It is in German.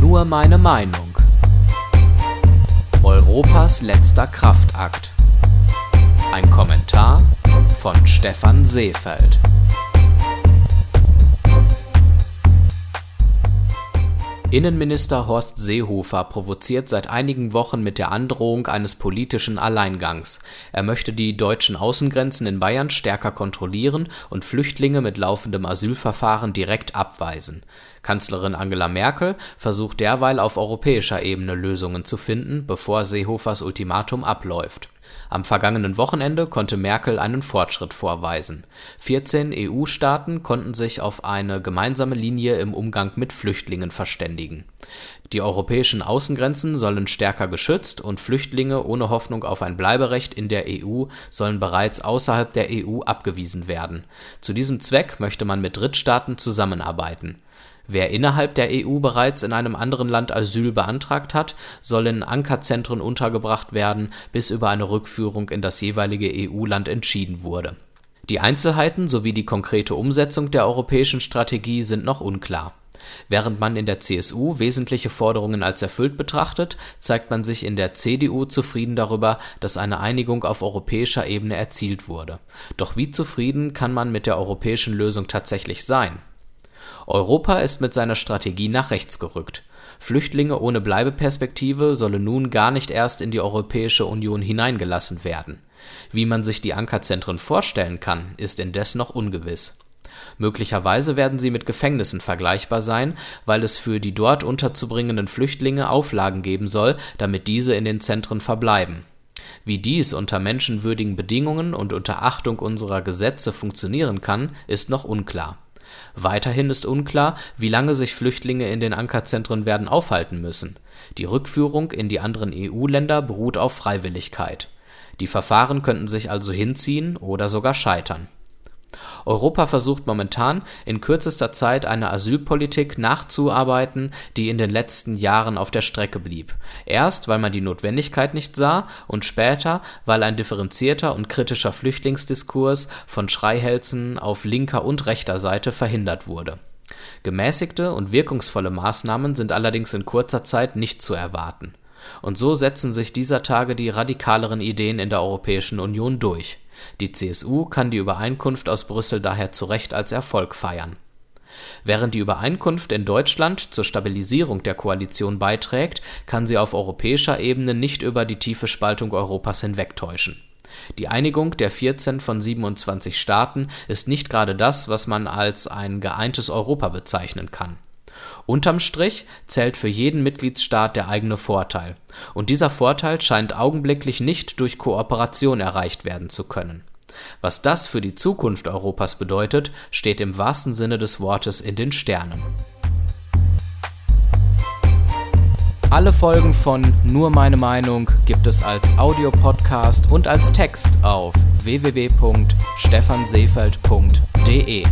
Nur meine Meinung. Europas letzter Kraftakt. Ein Kommentar von Stefan Seefeld. Innenminister Horst Seehofer provoziert seit einigen Wochen mit der Androhung eines politischen Alleingangs. Er möchte die deutschen Außengrenzen in Bayern stärker kontrollieren und Flüchtlinge mit laufendem Asylverfahren direkt abweisen. Kanzlerin Angela Merkel versucht derweil auf europäischer Ebene Lösungen zu finden, bevor Seehofers Ultimatum abläuft am vergangenen Wochenende konnte Merkel einen Fortschritt vorweisen. 14 EU-Staaten konnten sich auf eine gemeinsame Linie im Umgang mit Flüchtlingen verständigen. Die europäischen Außengrenzen sollen stärker geschützt und Flüchtlinge ohne Hoffnung auf ein Bleiberecht in der EU sollen bereits außerhalb der EU abgewiesen werden. Zu diesem Zweck möchte man mit Drittstaaten zusammenarbeiten Wer innerhalb der EU bereits in einem anderen Land Asyl beantragt hat, soll in Ankerzentren untergebracht werden, bis über eine Rückführung in das jeweilige EU-Land entschieden wurde. Die Einzelheiten sowie die konkrete Umsetzung der europäischen Strategie sind noch unklar. Während man in der CSU wesentliche Forderungen als erfüllt betrachtet, zeigt man sich in der CDU zufrieden darüber, dass eine Einigung auf europäischer Ebene erzielt wurde. Doch wie zufrieden kann man mit der europäischen Lösung tatsächlich sein Europa ist mit seiner Strategie nach rechts gerückt. Flüchtlinge ohne Bleibeperspektive sollen nun gar nicht erst in die Europäische Union hineingelassen werden. Wie man sich die Ankerzentren vorstellen kann, ist indes noch ungewiss. Möglicherweise werden sie mit Gefängnissen vergleichbar sein, weil es für die dort unterzubringenden Flüchtlinge Auflagen geben soll, damit diese in den Zentren verbleiben. Wie dies unter menschenwürdigen Bedingungen und unter Achtung unserer Gesetze funktionieren kann, ist noch unklar Weiterhin ist unklar, wie lange sich Flüchtlinge in den Ankerzentren werden aufhalten müssen. Die Rückführung in die anderen EU-Länder beruht auf Freiwilligkeit. Die Verfahren könnten sich also hinziehen oder sogar scheitern Europa versucht momentan, in kürzester Zeit eine Asylpolitik nachzuarbeiten, die in den letzten Jahren auf der Strecke blieb. Erst, weil man die Notwendigkeit nicht sah und später, weil ein differenzierter und kritischer Flüchtlingsdiskurs von Schreihälsen auf linker und rechter Seite verhindert wurde. Gemäßigte und wirkungsvolle Maßnahmen sind allerdings in kurzer Zeit nicht zu erwarten. Und so setzen sich dieser Tage die radikaleren Ideen in der Europäischen Union durch die CSU kann die Übereinkunft aus Brüssel daher zu Recht als Erfolg feiern. Während die Übereinkunft in Deutschland zur Stabilisierung der Koalition beiträgt, kann sie auf europäischer Ebene nicht über die tiefe Spaltung Europas hinwegtäuschen. Die Einigung der 14 von 27 Staaten ist nicht gerade das, was man als ein geeintes Europa bezeichnen kann Unterm Strich zählt für jeden Mitgliedsstaat der eigene Vorteil, und dieser Vorteil scheint augenblicklich nicht durch Kooperation erreicht werden zu können. Was das für die Zukunft Europas bedeutet, steht im wahrsten Sinne des Wortes in den Sternen. Alle Folgen von Nur meine Meinung gibt es als Audiopodcast und als Text auf www.stephanseefeld.de.